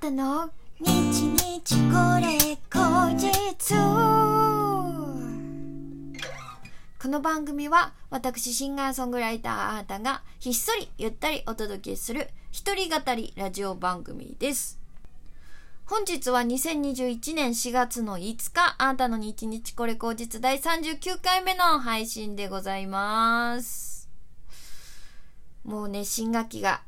たの？日日これ後日この番組は私シンガーソングライターあーたがひっそりゆったりお届けする一人語りラジオ番組です。本日は2021年4月の5日、あーたの日日これ後日第39回目の配信でございます。もうね、新学期が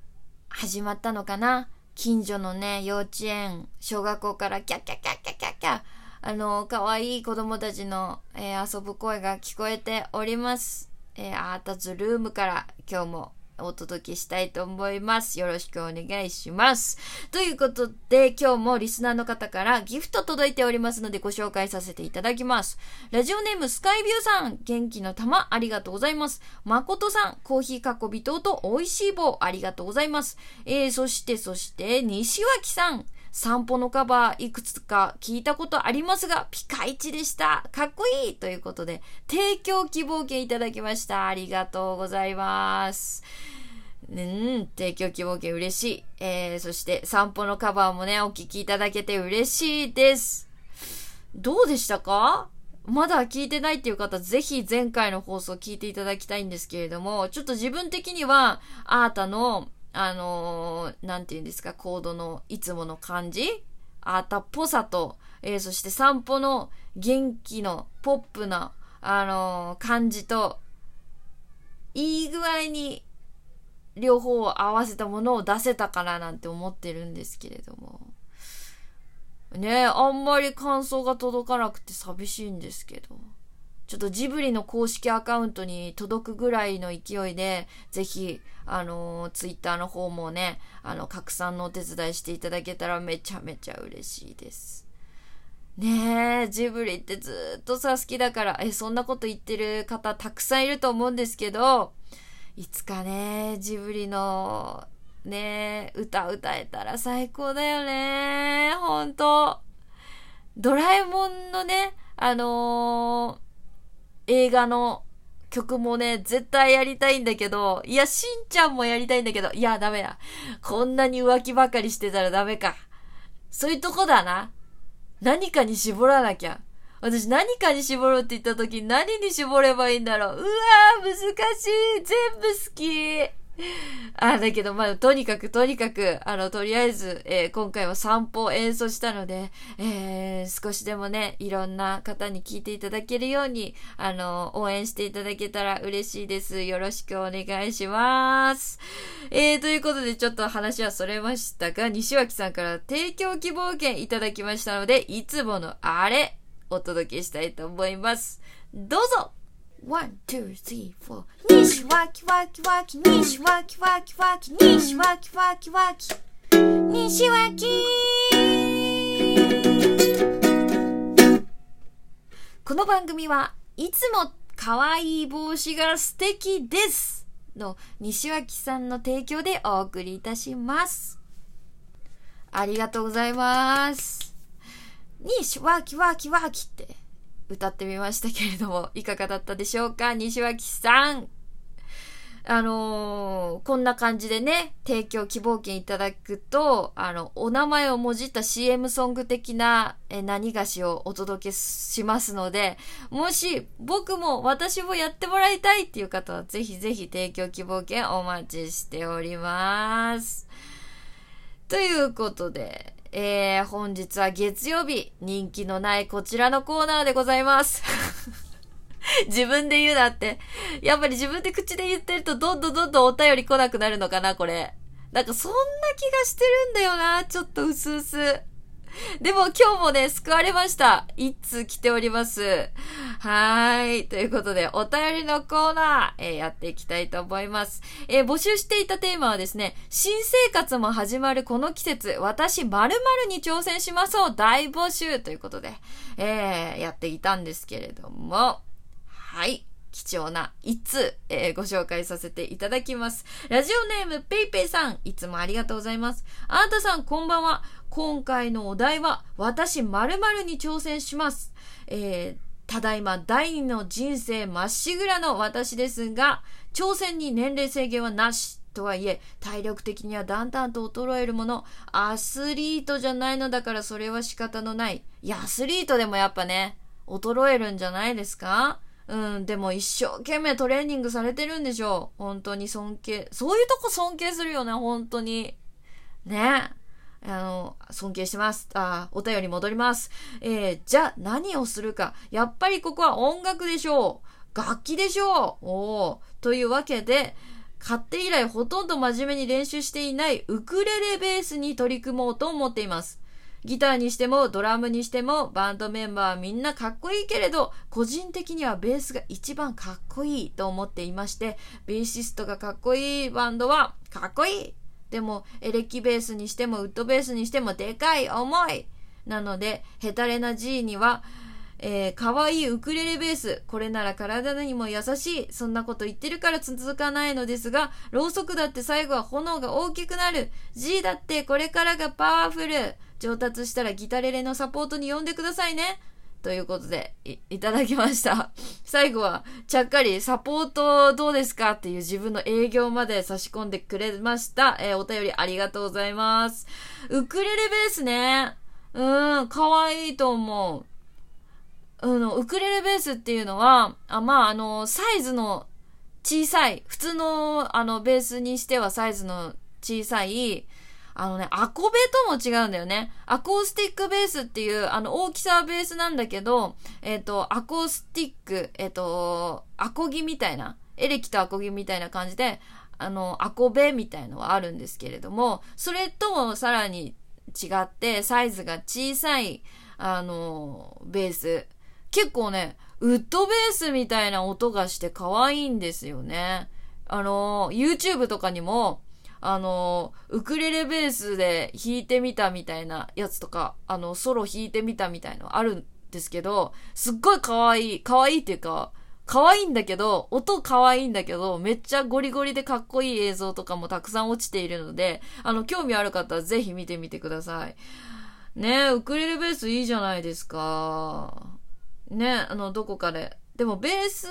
始まったのかな？近所のね、幼稚園、小学校からキャッキャッキャッキャッキャッキャッあの、可愛い子供たちの、えー遊ぶ声が聞こえております。えーアータズルームから今日もお届けしたいと思います。よろしくお願いします。ということで、今日もリスナーの方からギフト届いておりますのでご紹介させていただきます。ラジオネームスカイビューさん、元気の玉ありがとうございます。まことさん、コーヒーかっこ微糖と美味しい棒ありがとうございます。えー、そしてそして、西脇さん、散歩のカバーいくつか聞いたことありますが、ピカイチでした。かっこいいということで、提供希望券いただきました。ありがとうございます。うん、提供希望券嬉しい。えー、そして散歩のカバーもね、お聞きいただけて嬉しいです。どうでしたか？まだ聞いてないっていう方、ぜひ前回の放送聞いていただきたいんですけれども、ちょっと自分的には、あーたの、あのーなんて言うんですか、コードのいつもの感じ？あたっぽさと、えーそして散歩の元気のポップな、あのー感じと、いい具合に両方を合わせたものを出せたかななんて思ってるんですけれども。ねえ、あんまり感想が届かなくて寂しいんですけど。ちょっとジブリの公式アカウントに届くぐらいの勢いで、ぜひ、あのツイッターの方もね、あの、拡散のお手伝いしていただけたらめちゃめちゃ嬉しいです。ねえ、ジブリってずっとさ、好きだから、え、そんなこと言ってる方たくさんいると思うんですけど、いつかね、ジブリの、ねえ、歌歌えたら最高だよね。ほんと。ドラえもんのね、あのー映画の曲もね、絶対やりたいんだけど、いや、しんちゃんもやりたいんだけど、いや、ダメだ。こんなに浮気ばかりしてたらダメか。そういうとこだな。何かに絞らなきゃ。私何かに絞るって言った時何に絞ればいいんだろう。うわー、難しい。全部好き。あ、だけど、まあ、とにかく、とにかく、あの、とりあえず、えー今回は散歩を演奏したので、えー少しでもね、いろんな方に聞いていただけるように、あの、応援していただけたら嬉しいです。よろしくお願いします。えー、ということで、ちょっと話はそれましたが、西脇さんから提供希望券いただきましたので、いつものあれ、お届けしたいと思います。どうぞ !one, two, three, four. 西脇脇脇、西脇脇脇、西脇脇脇、西脇この番組はいつも可愛い帽子が素敵ですの西脇さんの提供でお送りいたします。ありがとうございます。西脇脇脇って歌ってみましたけれども、いかがだったでしょうか？西脇さん。あのーこんな感じでね、提供希望券いただくと、あの、お名前をもじった CM ソング的なえ何菓子をお届けしますので、もし僕も私もやってもらいたいっていう方は、ぜひぜひ提供希望券お待ちしております。ということで、えー、本日は月曜日、人気のないこちらのコーナーでございます。自分で言うなって。やっぱり自分で口で言ってるとどんどんどんどんお便り来なくなるのかな、これ。なんかそんな気がしてるんだよな、ちょっとうすうす。でも今日もね、救われました。一通来ております。はーい。ということで、お便りのコーナー、えーやっていきたいと思います。えー募集していたテーマはですね、新生活も始まるこの季節、私〇〇に挑戦しますを大募集ということで、えーやっていたんですけれども、はい。貴重な一通、えーご紹介させていただきます。ラジオネームペイペイさん、いつもありがとうございます。あなたさん、こんばんは。今回のお題は、私〇〇に挑戦します。えーただいま第二の人生まっしぐらの私ですが、挑戦に年齢制限はなしとはいえ、体力的にはだんだんと衰えるもの。アスリートじゃないのだからそれは仕方のない。いや、アスリートでもやっぱね、衰えるんじゃないですか？うん、でも一生懸命トレーニングされてるんでしょう。本当に尊敬。そういうとこ尊敬するよね、本当に。ね。あの、尊敬してます。あ、お便り戻ります。えー、じゃあ何をするか。やっぱりここは音楽でしょう。楽器でしょう。おというわけで、買って以来ほとんど真面目に練習していないウクレレベースに取り組もうと思っています。ギターにしてもドラムにしてもバンドメンバーはみんなかっこいいけれど個人的にはベースが一番かっこいいと思っていましてベーシストがかっこいいバンドはかっこいいでもエレキベースにしてもウッドベースにしてもでかい重いなのでヘタレな G にはえー、かわいいウクレレベース。これなら体にも優しい。そんなこと言ってるから続かないのですが、ろうそくだって最後は炎が大きくなる。G だってこれからがパワフル。上達したらギタレレのサポートに呼んでくださいね。ということでい、いただきました。最後は、ちゃっかりサポートどうですかっていう自分の営業まで差し込んでくれました。えー、お便りありがとうございます。ウクレレベースね。うん、かわいいと思う。うん、ウクレレベースっていうのは、あまあ、あの、サイズの小さい、普通の、あの、ベースにしてはサイズの小さい、あのね、アコベとも違うんだよね。アコースティックベースっていう、あの、大きさはベースなんだけど、えっ、ー、と、アコースティック、えっ、ー、と、アコギみたいな、エレキとアコギみたいな感じで、あの、アコベみたいのはあるんですけれども、それともさらに違って、サイズが小さい、あの、ベース。結構ね、ウッドベースみたいな音がして可愛いんですよね。あの、YouTube とかにも、あの、ウクレレベースで弾いてみたみたいなやつとか、あの、ソロ弾いてみたみたいのあるんですけど、すっごい可愛い、可愛いっていうか、可愛いんだけど、音可愛いんだけど、めっちゃゴリゴリでかっこいい映像とかもたくさん落ちているので、あの、興味ある方はぜひ見てみてください。ねウクレレベースいいじゃないですか。ねあの、どこかで。でも、ベース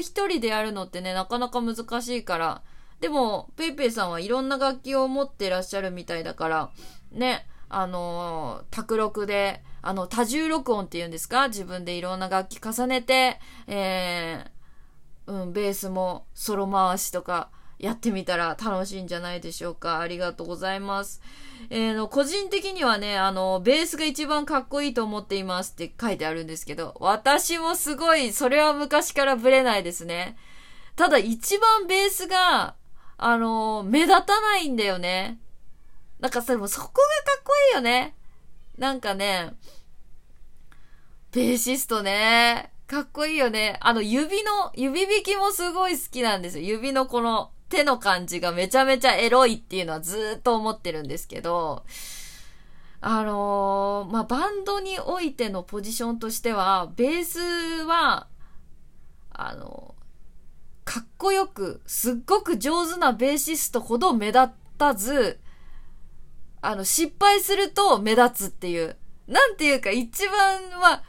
一人でやるのってね、なかなか難しいから、でも、ペイペイさんはいろんな楽器を持ってらっしゃるみたいだから、ね、あのー、卓録で、あの、多重録音っていうんですか？自分でいろんな楽器重ねて、えー、うん、ベースもソロ回しとかやってみたら楽しいんじゃないでしょうか？ありがとうございます。えー、の、個人的にはね、あの、ベースが一番かっこいいと思っていますって書いてあるんですけど、私もすごい、それは昔からブレないですね。ただ一番ベースがあの、目立たないんだよね。なんかそれもそこがかっこいいよね。なんかね、ベーシストね、かっこいいよね。あの指の、指弾きもすごい好きなんですよ。指のこの手の感じがめちゃめちゃエロいっていうのはずっと思ってるんですけど、あのー、まあ、バンドにおいてのポジションとしては、ベースは、あのかっこよく、すっごく上手なベーシストほど目立たず、あの、失敗すると目立つっていう。なんていうか、一番は、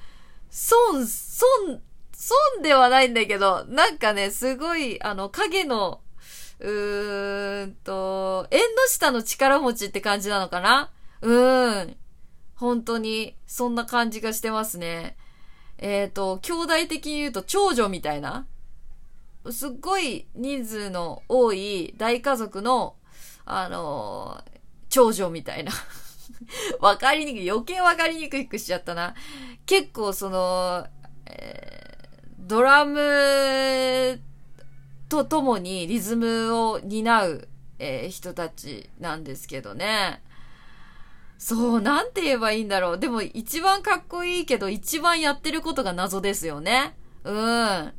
損、損、損ではないんだけど、なんかね、すごい、あの、影の、うーんと、縁の下の力持ちって感じなのかな？うーん。本当に、そんな感じがしてますね。えっ、ー、と、兄弟的に言うと長女みたいなすっごい人数の多い大家族の、あのー、長女みたいな。わかりにくい。余計わかりにくくしちゃったな。結構その、えー、ドラムとともにリズムを担う、えー、人たちなんですけどね。そう、なんて言えばいいんだろう。でも一番かっこいいけど一番やってることが謎ですよね。うん。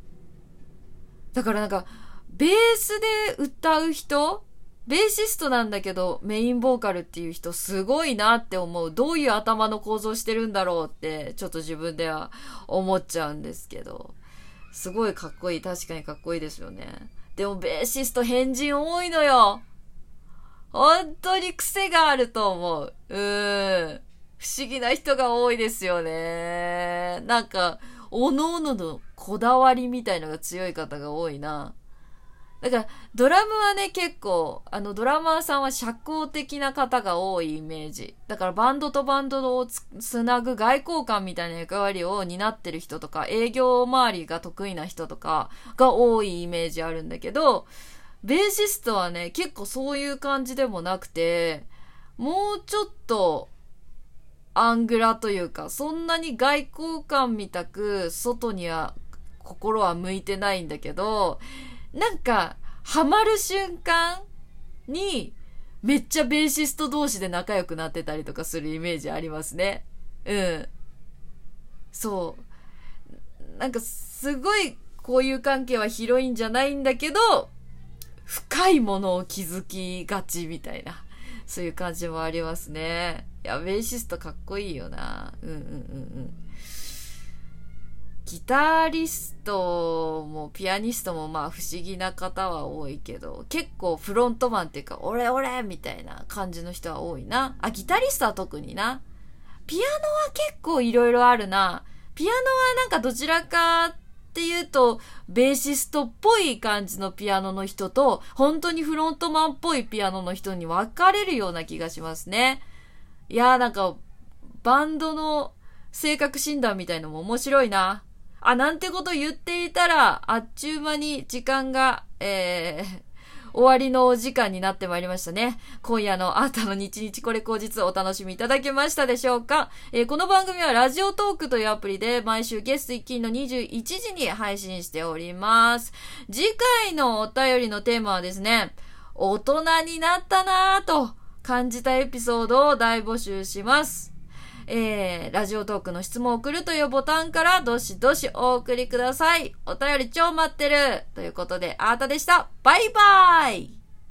だからなんか、ベースで歌う人ベーシストなんだけどメインボーカルっていう人すごいなって思う。どういう頭の構造してるんだろうってちょっと自分では思っちゃうんですけど。すごいかっこいい。確かにかっこいいですよね。でもベーシスト変人多いのよ。本当に癖があると思う。うーん。不思議な人が多いですよね。なんか、おのおののこだわりみたいのが強い方が多いな。だから、ドラムはね、結構、あの、ドラマーさんは社交的な方が多いイメージ。だから、バンドとバンドをつなぐ外交官みたいな役割を担ってる人とか、営業周りが得意な人とかが多いイメージあるんだけど、ベーシストはね、結構そういう感じでもなくて、もうちょっと、アングラというか、そんなに外交官みたく、外には、心は向いてないんだけど、なんか、ハマる瞬間に、めっちゃベーシスト同士で仲良くなってたりとかするイメージありますね。うん。そう。なんか、すごい、こういう関係は広いんじゃないんだけど、深いものを気づきがちみたいな、そういう感じもありますね。いや、ベーシストかっこいいよな。うんうんうんうん。ギタリストもピアニストもまあ不思議な方は多いけど、結構フロントマンっていうか、俺俺みたいな感じの人は多いな。あ、ギタリストは特にな。ピアノは結構いろいろあるな。ピアノはなんかどちらかって言うと、ベーシストっぽい感じのピアノの人と、本当にフロントマンっぽいピアノの人に分かれるような気がしますね。いやーなんか、バンドの性格診断みたいのも面白いな。あ、なんてこと言っていたら、あっちゅう間に時間が、えー、終わりのお時間になってまいりましたね。今夜のあーたの日日これ後日お楽しみいただけましたでしょうか、えー、この番組はラジオトークというアプリで毎週ゲスト1金の21時に配信しております。次回のお便りのテーマはですね、大人になったなぁと感じたエピソードを大募集します。えー、ラジオトークの質問を送るというボタンからどしどしお送りください。お便り超待ってるということで、あーたでした。バイバーイ